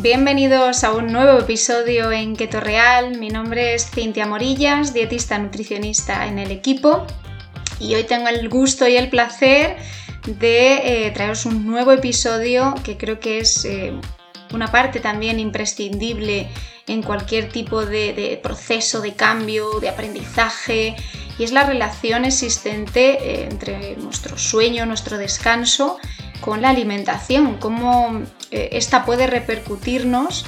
Bienvenidos a un nuevo episodio en Keto Real. Mi nombre es Cintia Morillas, dietista nutricionista en el equipo y hoy tengo el gusto y el placer de eh, traeros un nuevo episodio que creo que es eh, una parte también imprescindible en cualquier tipo de, proceso de cambio, de aprendizaje, y es la relación existente eh, entre nuestro sueño, nuestro descanso, con la alimentación, cómo esta puede repercutirnos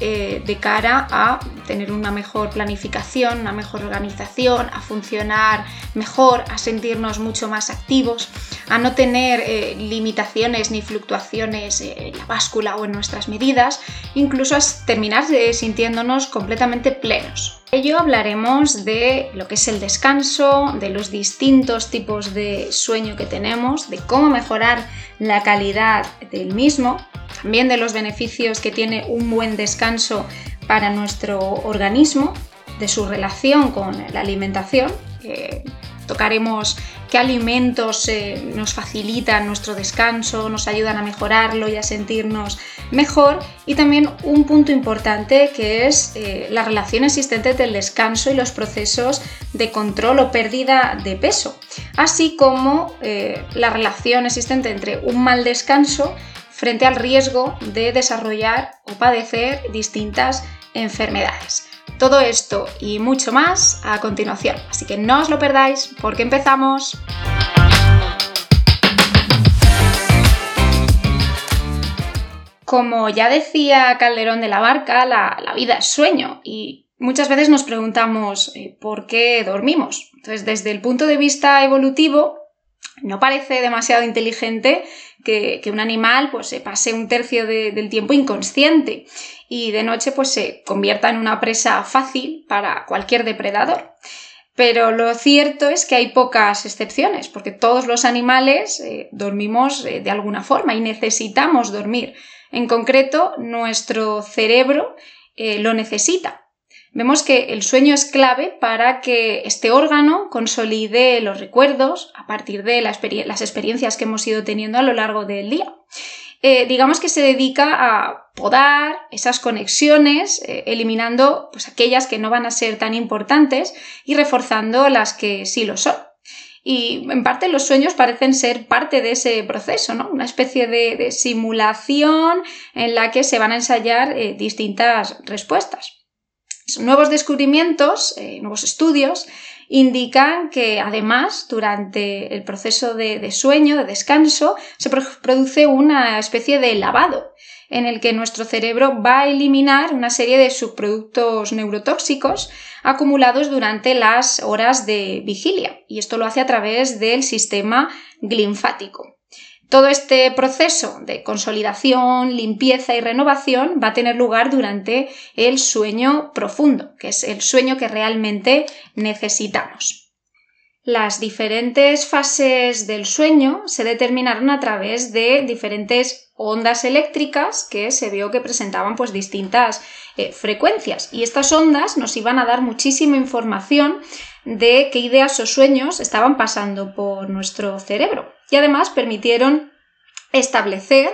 eh, de cara a tener una mejor planificación, una mejor organización, a funcionar mejor, a sentirnos mucho más activos, a no tener eh, limitaciones ni fluctuaciones en la báscula o en nuestras medidas, incluso a terminar sintiéndonos completamente plenos. Ello hablaremos de lo que es el descanso, de los distintos tipos de sueño que tenemos, de cómo mejorar la calidad del mismo, también de los beneficios que tiene un buen descanso para nuestro organismo, de su relación con la alimentación. Tocaremos qué alimentos eh, nos facilitan nuestro descanso, nos ayudan a mejorarlo y a sentirnos mejor. Y también un punto importante que es eh, la relación existente del descanso y los procesos de control o pérdida de peso, así como eh, la relación existente entre un mal descanso frente al riesgo de desarrollar o padecer distintas enfermedades. Todo esto y mucho más a continuación, así que no os lo perdáis porque empezamos. Como ya decía Calderón de la Barca, la, vida es sueño y muchas veces nos preguntamos eh, por qué dormimos. Entonces, desde el punto de vista evolutivo, no parece demasiado inteligente que, un animal pues, se pase un tercio del tiempo inconsciente y de noche pues, se convierta en una presa fácil para cualquier depredador. Pero lo cierto es que hay pocas excepciones, porque todos los animales eh, dormimos eh, de alguna forma y necesitamos dormir. En concreto, nuestro cerebro eh, lo necesita vemos que el sueño es clave para que este órgano consolide los recuerdos a partir de las experiencias que hemos ido teniendo a lo largo del día. Eh, digamos que se dedica a podar esas conexiones, eh, eliminando pues, aquellas que no van a ser tan importantes y reforzando las que sí lo son. Y en parte los sueños parecen ser parte de ese proceso, ¿no? Una especie de, simulación en la que se van a ensayar eh, distintas respuestas. Nuevos descubrimientos, eh, nuevos estudios, indican que además durante el proceso de, sueño, de descanso, se produce una especie de lavado en el que nuestro cerebro va a eliminar una serie de subproductos neurotóxicos acumulados durante las horas de vigilia y esto lo hace a través del sistema linfático. Todo este proceso de consolidación, limpieza y renovación va a tener lugar durante el sueño profundo, que es el sueño que realmente necesitamos. Las diferentes fases del sueño se determinaron a través de diferentes ondas eléctricas que se vio que presentaban pues distintas eh, frecuencias y estas ondas nos iban a dar muchísima información de qué ideas o sueños estaban pasando por nuestro cerebro y además permitieron establecer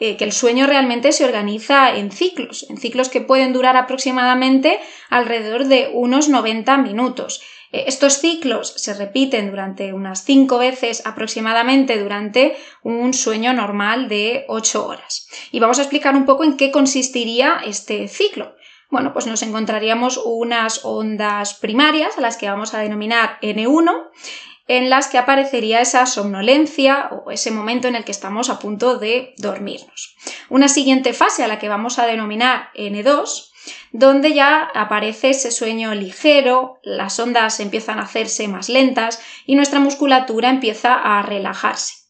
eh, que el sueño realmente se organiza en ciclos, en ciclos que pueden durar aproximadamente alrededor de unos 90 minutos. Eh, estos ciclos se repiten durante unas 5 veces aproximadamente durante un sueño normal de 8 horas. Y vamos a explicar un poco en qué consistiría este ciclo. Bueno, pues nos encontraríamos unas ondas primarias a las que vamos a denominar N1 en las que aparecería esa somnolencia o ese momento en el que estamos a punto de dormirnos. Una siguiente fase a la que vamos a denominar N2, donde ya aparece ese sueño ligero, las ondas empiezan a hacerse más lentas y nuestra musculatura empieza a relajarse.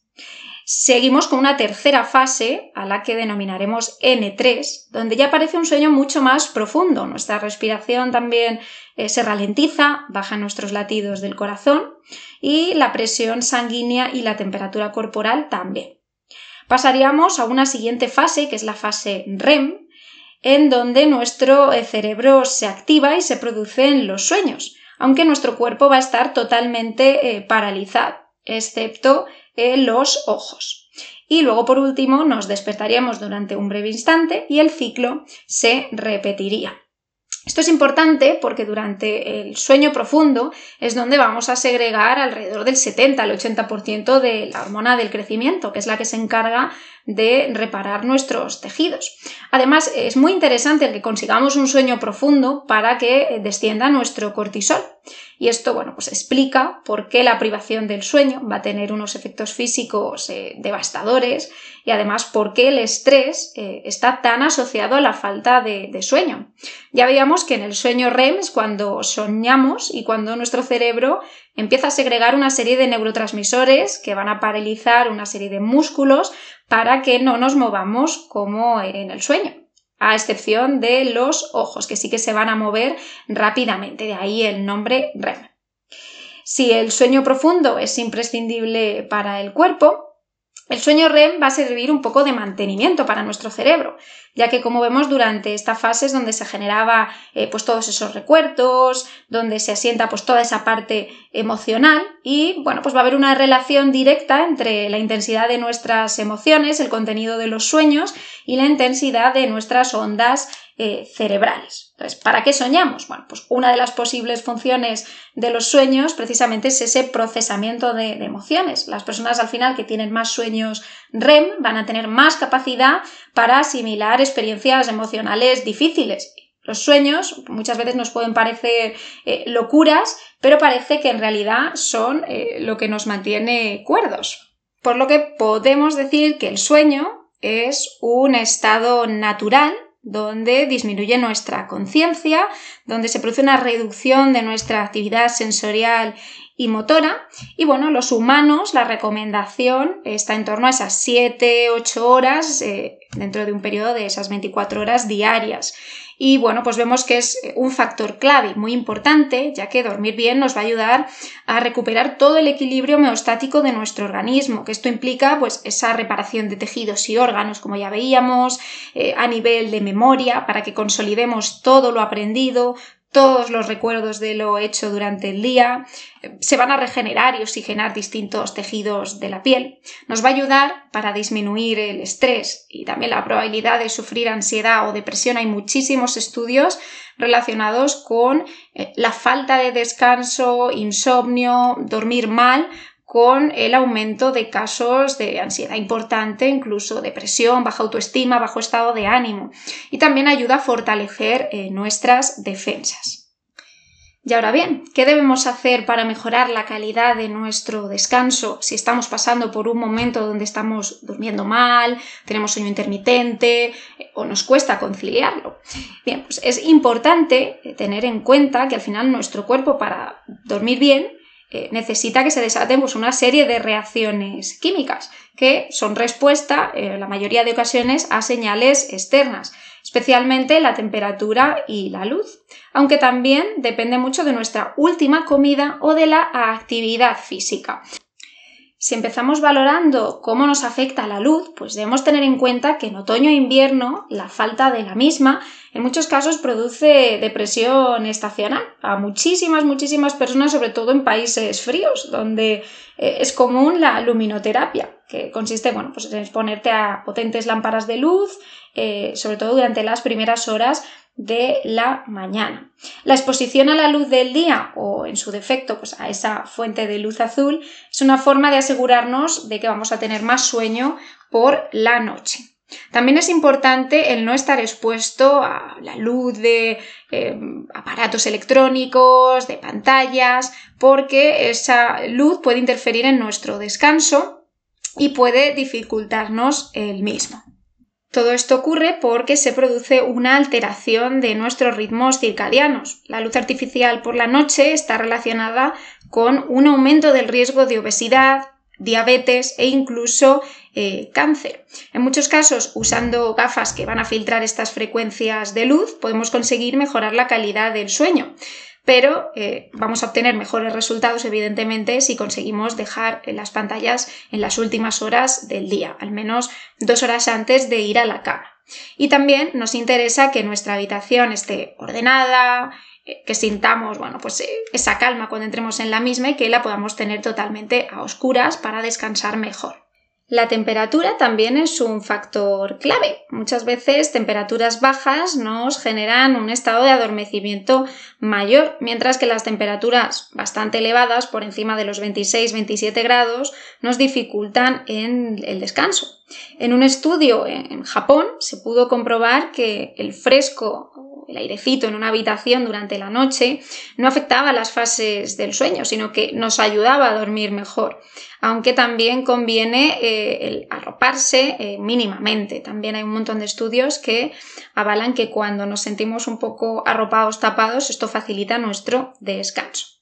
Seguimos con una tercera fase, a la que denominaremos N3, donde ya aparece un sueño mucho más profundo. Nuestra respiración también eh, se ralentiza, bajan nuestros latidos del corazón y la presión sanguínea y la temperatura corporal también. Pasaríamos a una siguiente fase, que es la fase REM, en donde nuestro eh, cerebro se activa y se producen los sueños, aunque nuestro cuerpo va a estar totalmente eh, paralizado. excepto los ojos. Y luego, por último, nos despertaríamos durante un breve instante y el ciclo se repetiría. Esto es importante porque durante el sueño profundo es donde vamos a segregar alrededor del 70 al 80% de la hormona del crecimiento, que es la que se encarga de reparar nuestros tejidos. Además, es muy interesante el que consigamos un sueño profundo para que descienda nuestro cortisol. Y esto, bueno, pues explica por qué la privación del sueño va a tener unos efectos físicos eh, devastadores y además por qué el estrés eh, está tan asociado a la falta de, de, sueño. Ya veíamos que en el sueño REM es cuando soñamos y cuando nuestro cerebro empieza a segregar una serie de neurotransmisores que van a paralizar una serie de músculos para que no nos movamos como en el sueño a excepción de los ojos, que sí que se van a mover rápidamente, de ahí el nombre REM. Si el sueño profundo es imprescindible para el cuerpo, el sueño REM va a servir un poco de mantenimiento para nuestro cerebro, ya que como vemos durante esta fase es donde se generaba eh, pues todos esos recuerdos, donde se asienta pues toda esa parte emocional y bueno, pues va a haber una relación directa entre la intensidad de nuestras emociones, el contenido de los sueños y la intensidad de nuestras ondas eh, cerebrales. Entonces, ¿para qué soñamos? Bueno, pues una de las posibles funciones de los sueños precisamente es ese procesamiento de, emociones. Las personas al final que tienen más sueños REM van a tener más capacidad para asimilar experiencias emocionales difíciles los sueños muchas veces nos pueden parecer eh, locuras, pero parece que en realidad son eh, lo que nos mantiene cuerdos. Por lo que podemos decir que el sueño es un estado natural donde disminuye nuestra conciencia, donde se produce una reducción de nuestra actividad sensorial y motora. Y bueno, los humanos, la recomendación está en torno a esas 7-8 horas eh, dentro de un periodo de esas 24 horas diarias. Y bueno, pues vemos que es un factor clave muy importante, ya que dormir bien nos va a ayudar a recuperar todo el equilibrio homeostático de nuestro organismo, que esto implica pues esa reparación de tejidos y órganos, como ya veíamos, eh, a nivel de memoria, para que consolidemos todo lo aprendido, todos los recuerdos de lo hecho durante el día, se van a regenerar y oxigenar distintos tejidos de la piel. Nos va a ayudar para disminuir el estrés y también la probabilidad de sufrir ansiedad o depresión. Hay muchísimos estudios relacionados con eh, la falta de descanso, insomnio, dormir mal con el aumento de casos de ansiedad importante, incluso depresión, baja autoestima, bajo estado de ánimo. Y también ayuda a fortalecer eh, nuestras defensas. Y ahora bien, ¿qué debemos hacer para mejorar la calidad de nuestro descanso si estamos pasando por un momento donde estamos durmiendo mal, tenemos sueño intermitente eh, o nos cuesta conciliarlo? Bien, pues es importante tener en cuenta que al final nuestro cuerpo para dormir bien eh, necesita que se desaten pues, una serie de reacciones químicas que son respuesta, en la mayoría de ocasiones, a señales externas, especialmente la temperatura y la luz, aunque también depende mucho de nuestra última comida o de la actividad física. Si empezamos valorando cómo nos afecta la luz, pues debemos tener en cuenta que en otoño e invierno la falta de la misma en muchos casos produce depresión estacional. A muchísimas, muchísimas personas, sobre todo en países fríos, donde eh, es común la luminoterapia, que consiste bueno, pues en exponerte a potentes lámparas de luz, eh, sobre todo durante las primeras horas de la mañana. La exposición a la luz del día o en su defecto pues a esa fuente de luz azul es una forma de asegurarnos de que vamos a tener más sueño por la noche. También es importante el no estar expuesto a la luz de eh, aparatos electrónicos, de pantallas, porque esa luz puede interferir en nuestro descanso y puede dificultarnos el mismo. Todo esto ocurre porque se produce una alteración de nuestros ritmos circadianos. La luz artificial por la noche está relacionada con un aumento del riesgo de obesidad, diabetes e incluso eh, cáncer. En muchos casos, usando gafas que van a filtrar estas frecuencias de luz, podemos conseguir mejorar la calidad del sueño pero eh, vamos a obtener mejores resultados, evidentemente, si conseguimos dejar las pantallas en las últimas horas del día, al menos dos horas antes de ir a la cama. Y también nos interesa que nuestra habitación esté ordenada, eh, que sintamos, bueno, pues eh, esa calma cuando entremos en la misma y que la podamos tener totalmente a oscuras para descansar mejor. La temperatura también es un factor clave. Muchas veces temperaturas bajas nos generan un estado de adormecimiento mayor, mientras que las temperaturas bastante elevadas, por encima de los 26-27 grados, nos dificultan en el descanso. En un estudio en Japón se pudo comprobar que el fresco el airecito en una habitación durante la noche no afectaba las fases del sueño, sino que nos ayudaba a dormir mejor. Aunque también conviene eh, el arroparse eh, mínimamente. También hay un montón de estudios que avalan que cuando nos sentimos un poco arropados, tapados, esto facilita nuestro descanso.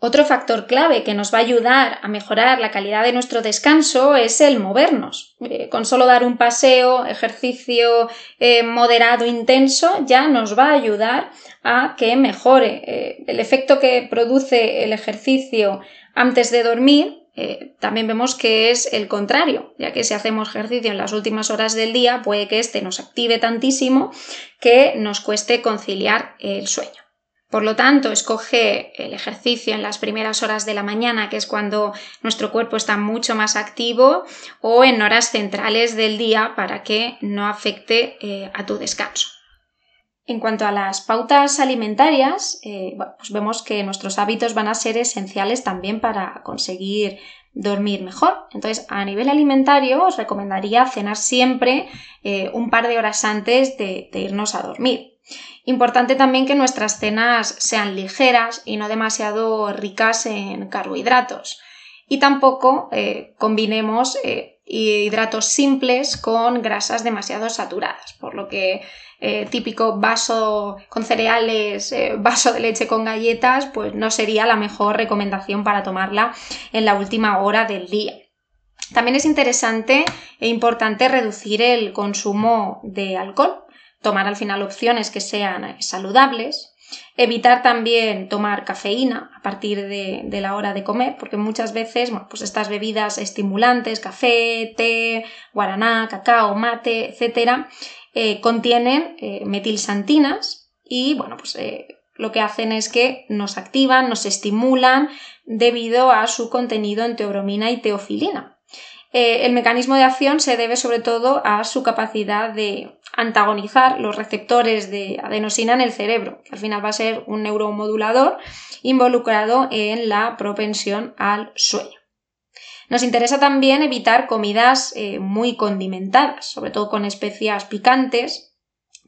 Otro factor clave que nos va a ayudar a mejorar la calidad de nuestro descanso es el movernos. Eh, con solo dar un paseo, ejercicio eh, moderado, intenso, ya nos va a ayudar a que mejore. Eh, el efecto que produce el ejercicio antes de dormir también vemos que es el contrario, ya que si hacemos ejercicio en las últimas horas del día, puede que éste nos active tantísimo que nos cueste conciliar el sueño. Por lo tanto, escoge el ejercicio en las primeras horas de la mañana, que es cuando nuestro cuerpo está mucho más activo, o en horas centrales del día para que no afecte eh, a tu descanso. En cuanto a las pautas alimentarias, eh, pues vemos que nuestros hábitos van a ser esenciales también para conseguir dormir mejor. Entonces, a nivel alimentario, os recomendaría cenar siempre eh, un par de horas antes de irnos a dormir. Importante también que nuestras cenas sean ligeras y no demasiado ricas en carbohidratos. Y tampoco eh, combinemos eh, hidratos simples con grasas demasiado saturadas, por lo que eh, típico vaso con cereales, vaso de leche con galletas, pues no sería la mejor recomendación para tomarla en la última hora del día. También es interesante e importante reducir el consumo de alcohol tomar al final opciones que sean eh, saludables, evitar también tomar cafeína a partir de, la hora de comer, porque muchas veces pues estas bebidas estimulantes, café, té, guaraná, cacao, mate, etcétera, eh, contienen eh, metilsantinas y bueno, pues lo que hacen es que nos activan, nos estimulan debido a su contenido en teobromina y teofilina. Eh, el mecanismo de acción se debe sobre todo a su capacidad de antagonizar los receptores de adenosina en el cerebro, que al final va a ser un neuromodulador involucrado en la propensión al sueño. Nos interesa también evitar comidas eh, muy condimentadas, sobre todo con especias picantes,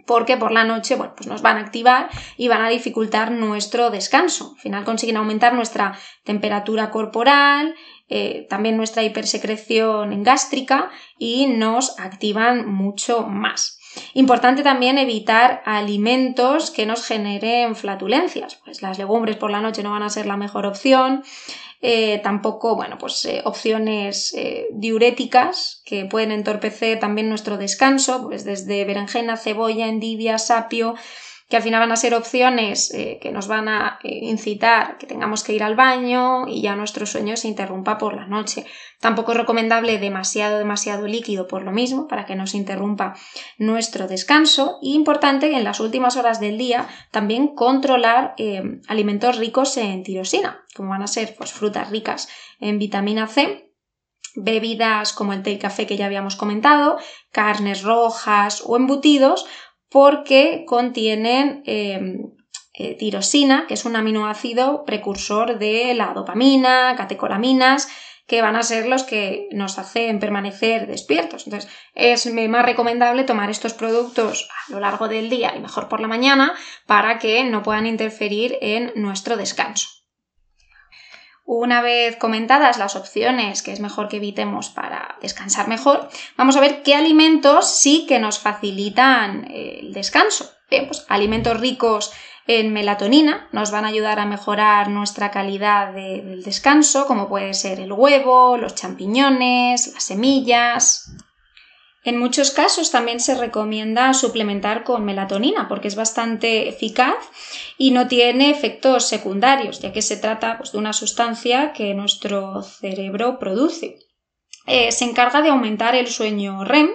porque por la noche bueno, pues nos van a activar y van a dificultar nuestro descanso. Al final consiguen aumentar nuestra temperatura corporal, eh, también nuestra hipersecreción gástrica y nos activan mucho más. Importante también evitar alimentos que nos generen flatulencias, pues las legumbres por la noche no van a ser la mejor opción, eh, tampoco, bueno, pues eh, opciones diuréticas que pueden entorpecer también nuestro descanso, pues desde berenjena, cebolla, endivia, sapio, que al final van a ser opciones eh, que nos van a eh, incitar que tengamos que ir al baño y ya nuestro sueño se interrumpa por la noche. Tampoco es recomendable demasiado, demasiado líquido por lo mismo, para que no se interrumpa nuestro descanso. Y importante en las últimas horas del día también controlar eh, alimentos ricos en tirosina, como van a ser pues, frutas ricas en vitamina C bebidas como el té y café que ya habíamos comentado, carnes rojas o embutidos, porque contienen em, eh, tirosina, que es un aminoácido precursor de la dopamina, catecolaminas, que van a ser los que nos hacen permanecer despiertos. Entonces, es más recomendable tomar estos productos a lo largo del día y mejor por la mañana para que no puedan interferir en nuestro descanso. Una vez comentadas las opciones que es mejor que evitemos para descansar mejor, vamos a ver qué alimentos sí que nos facilitan eh, el descanso. Bien, pues alimentos ricos en melatonina nos van a ayudar a mejorar nuestra calidad del descanso, como puede ser el huevo, los champiñones, las semillas, en muchos casos también se recomienda suplementar con melatonina porque es bastante eficaz y no tiene efectos secundarios, ya que se trata pues, de una sustancia que nuestro cerebro produce. eh, se encarga de aumentar el sueño REM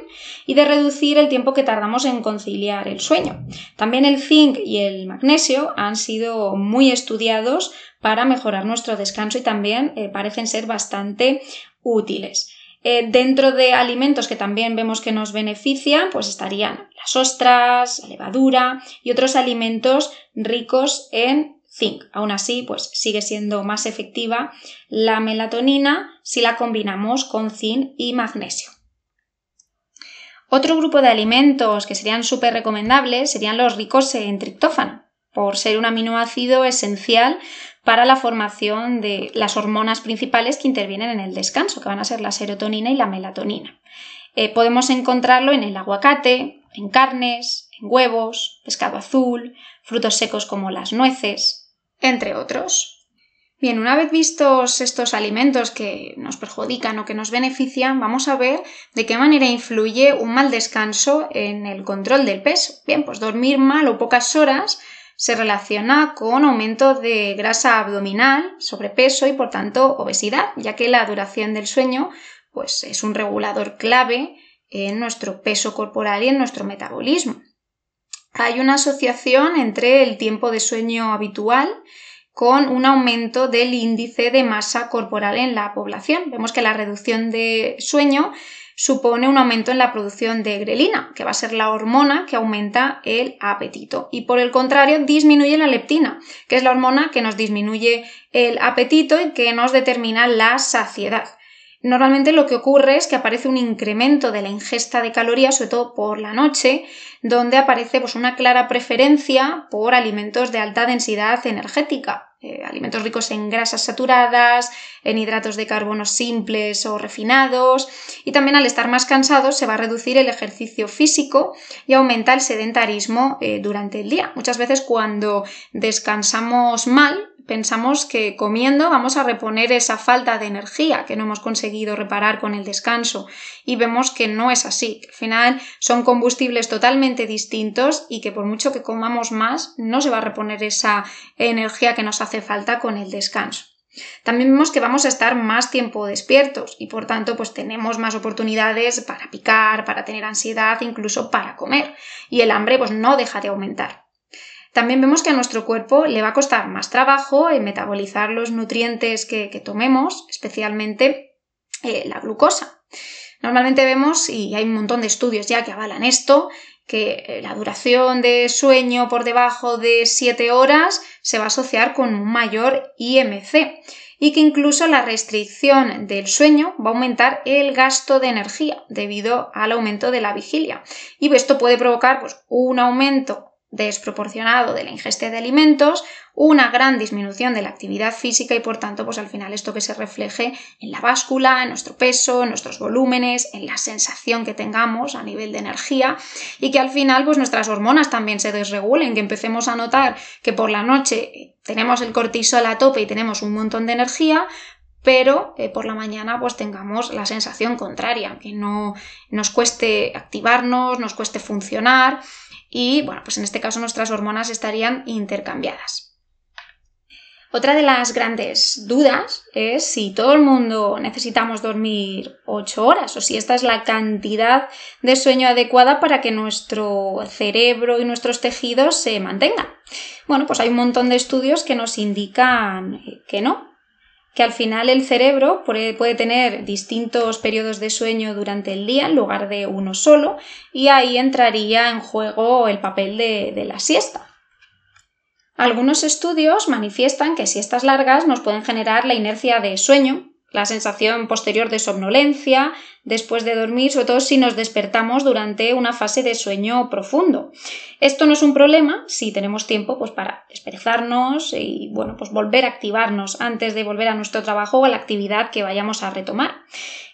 y de reducir el tiempo que tardamos en conciliar el sueño. También el zinc y el magnesio han sido muy estudiados para mejorar nuestro descanso y también eh, parecen ser bastante útiles. Eh, dentro de alimentos que también vemos que nos benefician, pues estarían las ostras, la levadura y otros alimentos ricos en zinc. Aún así, pues sigue siendo más efectiva la melatonina si la combinamos con zinc y magnesio. Otro grupo de alimentos que serían súper recomendables serían los ricos en triptófano, por ser un aminoácido esencial para la formación de las hormonas principales que intervienen en el descanso, que van a ser la serotonina y la melatonina. Eh, podemos encontrarlo en el aguacate, en carnes, en huevos, pescado azul, frutos secos como las nueces, entre otros. Bien, una vez vistos estos alimentos que nos perjudican o que nos benefician, vamos a ver de qué manera influye un mal descanso en el control del peso. Bien, pues dormir mal o pocas horas se relaciona con aumento de grasa abdominal, sobrepeso y por tanto obesidad, ya que la duración del sueño pues, es un regulador clave en nuestro peso corporal y en nuestro metabolismo. Hay una asociación entre el tiempo de sueño habitual con un aumento del índice de masa corporal en la población. Vemos que la reducción de sueño supone un aumento en la producción de grelina, que va a ser la hormona que aumenta el apetito. Y por el contrario, disminuye la leptina, que es la hormona que nos disminuye el apetito y que nos determina la saciedad. Normalmente lo que ocurre es que aparece un incremento de la ingesta de calorías, sobre todo por la noche, donde aparece pues, una clara preferencia por alimentos de alta densidad energética, eh, alimentos ricos en grasas saturadas, en hidratos de carbono simples o refinados, y también al estar más cansados se va a reducir el ejercicio físico y aumenta el sedentarismo eh, durante el día. Muchas veces cuando descansamos mal, pensamos que comiendo vamos a reponer esa falta de energía que no hemos conseguido reparar con el descanso y vemos que no es así, al final son combustibles totalmente distintos y que por mucho que comamos más no se va a reponer esa energía que nos hace falta con el descanso. También vemos que vamos a estar más tiempo despiertos y por tanto pues tenemos más oportunidades para picar, para tener ansiedad, incluso para comer y el hambre pues no deja de aumentar. También vemos que a nuestro cuerpo le va a costar más trabajo en metabolizar los nutrientes que, tomemos, especialmente eh, la glucosa. Normalmente vemos, y hay un montón de estudios ya que avalan esto, que eh, la duración de sueño por debajo de 7 horas se va a asociar con un mayor IMC y que incluso la restricción del sueño va a aumentar el gasto de energía debido al aumento de la vigilia. Y esto puede provocar pues, un aumento desproporcionado de la ingesta de alimentos, una gran disminución de la actividad física y por tanto, pues al final esto que se refleje en la báscula, en nuestro peso, en nuestros volúmenes, en la sensación que tengamos a nivel de energía y que al final pues nuestras hormonas también se desregulen, que empecemos a notar que por la noche tenemos el cortisol a tope y tenemos un montón de energía, pero eh, por la mañana pues tengamos la sensación contraria, que no nos cueste activarnos, nos cueste funcionar y bueno, pues en este caso nuestras hormonas estarían intercambiadas. Otra de las grandes dudas es si todo el mundo necesitamos dormir 8 horas o si esta es la cantidad de sueño adecuada para que nuestro cerebro y nuestros tejidos se mantengan. Bueno, pues hay un montón de estudios que nos indican que no, que al final el cerebro puede, tener distintos periodos de sueño durante el día en lugar de uno solo y ahí entraría en juego el papel de, de la siesta. Algunos estudios manifiestan que siestas largas nos pueden generar la inercia de sueño, la sensación posterior de somnolencia después de dormir, sobre todo si nos despertamos durante una fase de sueño profundo. Esto no es un problema si tenemos tiempo pues, para desperezarnos y bueno, pues volver a activarnos antes de volver a nuestro trabajo o a la actividad que vayamos a retomar.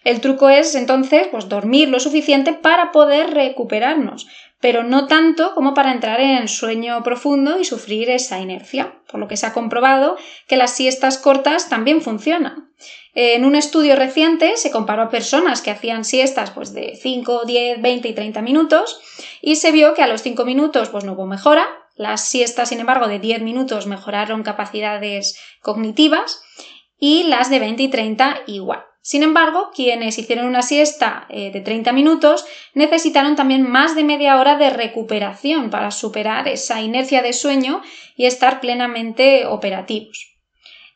El truco es entonces pues, dormir lo suficiente para poder recuperarnos, pero no tanto como para entrar en sueño profundo y sufrir esa inercia, por lo que se ha comprobado que las siestas cortas también funcionan. En un estudio reciente se comparó a personas que hacían siestas pues, de 5, 10, 20 y 30 minutos y se vio que a los 5 minutos pues, no hubo mejora. Las siestas, sin embargo, de 10 minutos mejoraron capacidades cognitivas y las de 20 y 30 igual. Sin embargo, quienes hicieron una siesta eh, de 30 minutos necesitaron también más de media hora de recuperación para superar esa inercia de sueño y estar plenamente operativos.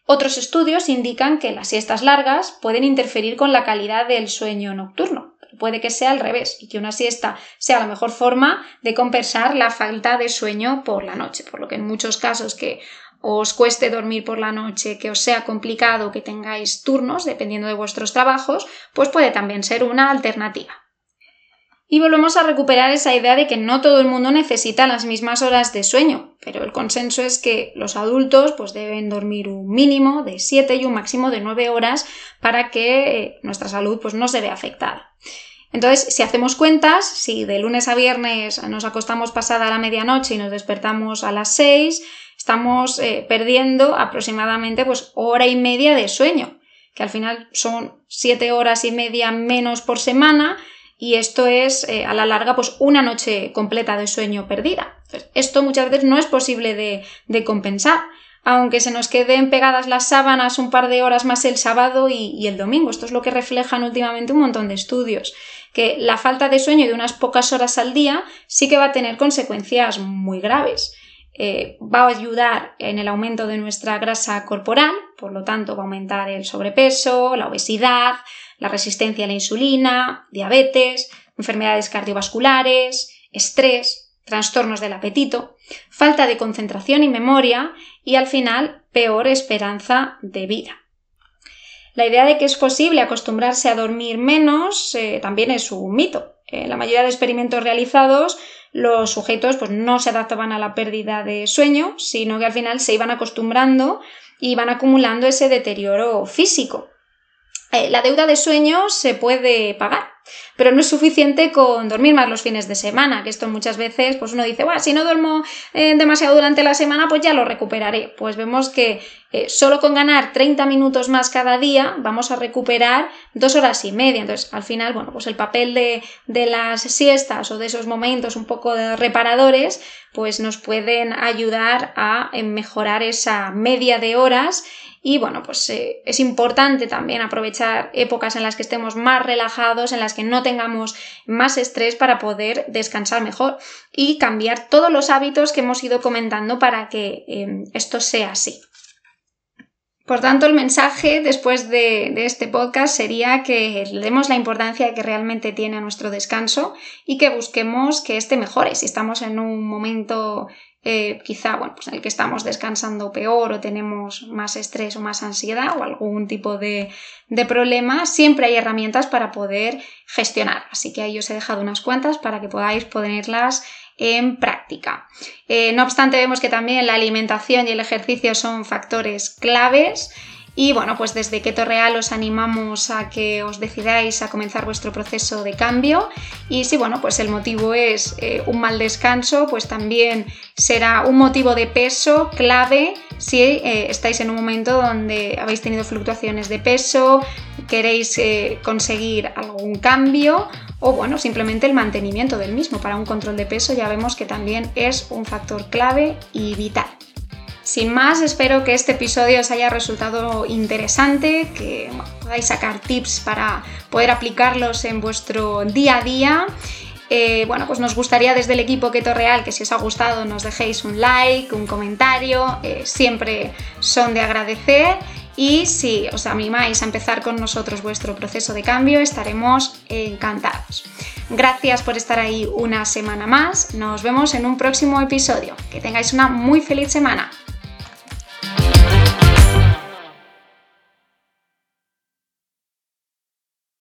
Otros estudios indican que las siestas largas pueden interferir con la calidad del sueño nocturno. Puede que sea al revés y que una siesta sea la mejor forma de compensar la falta de sueño por la noche, por lo que en muchos casos que os cueste dormir por la noche, que os sea complicado, que tengáis turnos, dependiendo de vuestros trabajos, pues puede también ser una alternativa. Y volvemos a recuperar esa idea de que no todo el mundo necesita las mismas horas de sueño, pero el consenso es que los adultos pues deben dormir un mínimo de 7 y un máximo de 9 horas para que eh, nuestra salud pues no se vea afectada. Entonces, si hacemos cuentas, si de lunes a viernes nos acostamos pasada la medianoche y nos despertamos a las 6, estamos eh, perdiendo aproximadamente pues hora y media de sueño, que al final son 7 horas y media menos por semana y esto es eh, a la larga pues una noche completa de sueño perdida. esto muchas veces no es posible de, compensar, aunque se nos queden pegadas las sábanas un par de horas más el sábado y, el domingo. Esto es lo que reflejan últimamente un montón de estudios, que la falta de sueño de unas pocas horas al día sí que va a tener consecuencias muy graves. Eh, va a ayudar en el aumento de nuestra grasa corporal, por lo tanto va a aumentar el sobrepeso, la obesidad, la resistencia a la insulina, diabetes, enfermedades cardiovasculares, estrés, trastornos del apetito, falta de concentración y memoria y al final peor esperanza de vida. La idea de que es posible acostumbrarse a dormir menos eh, también es un mito. En la mayoría de experimentos realizados los sujetos pues, no se adaptaban a la pérdida de sueño, sino que al final se iban acostumbrando y iban acumulando ese deterioro físico. Eh, la deuda de sueño se puede pagar, pero no es suficiente con dormir más los fines de semana, que esto muchas veces pues uno dice, bueno, si no duermo eh, demasiado durante la semana, pues ya lo recuperaré. Pues vemos que eh, solo con ganar 30 minutos más cada día vamos a recuperar dos horas y media. Entonces, al final, bueno, pues el papel de, de las siestas o de esos momentos un poco de reparadores, pues nos pueden ayudar a mejorar esa media de horas y bueno, pues eh, es importante también aprovechar épocas en las que estemos más relajados, en las que no tengamos más estrés para poder descansar mejor y cambiar todos los hábitos que hemos ido comentando para que em, esto sea así. Por tanto, el mensaje después de, este podcast sería que le demos la importancia que realmente tiene a nuestro descanso y que busquemos que este mejore. Si estamos en un momento eh, quizá bueno, pues en el que estamos descansando peor o tenemos más estrés o más ansiedad o algún tipo de, problema, siempre hay herramientas para poder gestionar. Así que ahí os he dejado unas cuantas para que podáis ponerlas en práctica. Eh, no obstante, vemos que también la alimentación y el ejercicio son factores claves. Y bueno, pues desde Keto Real os animamos a que os decidáis a comenzar vuestro proceso de cambio. Y si bueno, pues el motivo es eh, un mal descanso, pues también será un motivo de peso clave si eh, estáis en un momento donde habéis tenido fluctuaciones de peso, queréis eh, conseguir algún cambio o bueno, simplemente el mantenimiento del mismo para un control de peso ya vemos que también es un factor clave y vital. Sin más, espero que este episodio os haya resultado interesante, que podáis sacar tips para poder aplicarlos en vuestro día a día. Eh, bueno, pues nos gustaría desde el equipo Keto Real que si os ha gustado nos dejéis un like, un comentario, eh, siempre son de agradecer. Y si os animáis a empezar con nosotros vuestro proceso de cambio, estaremos encantados. Gracias por estar ahí una semana más. Nos vemos en un próximo episodio. Que tengáis una muy feliz semana. Thank you.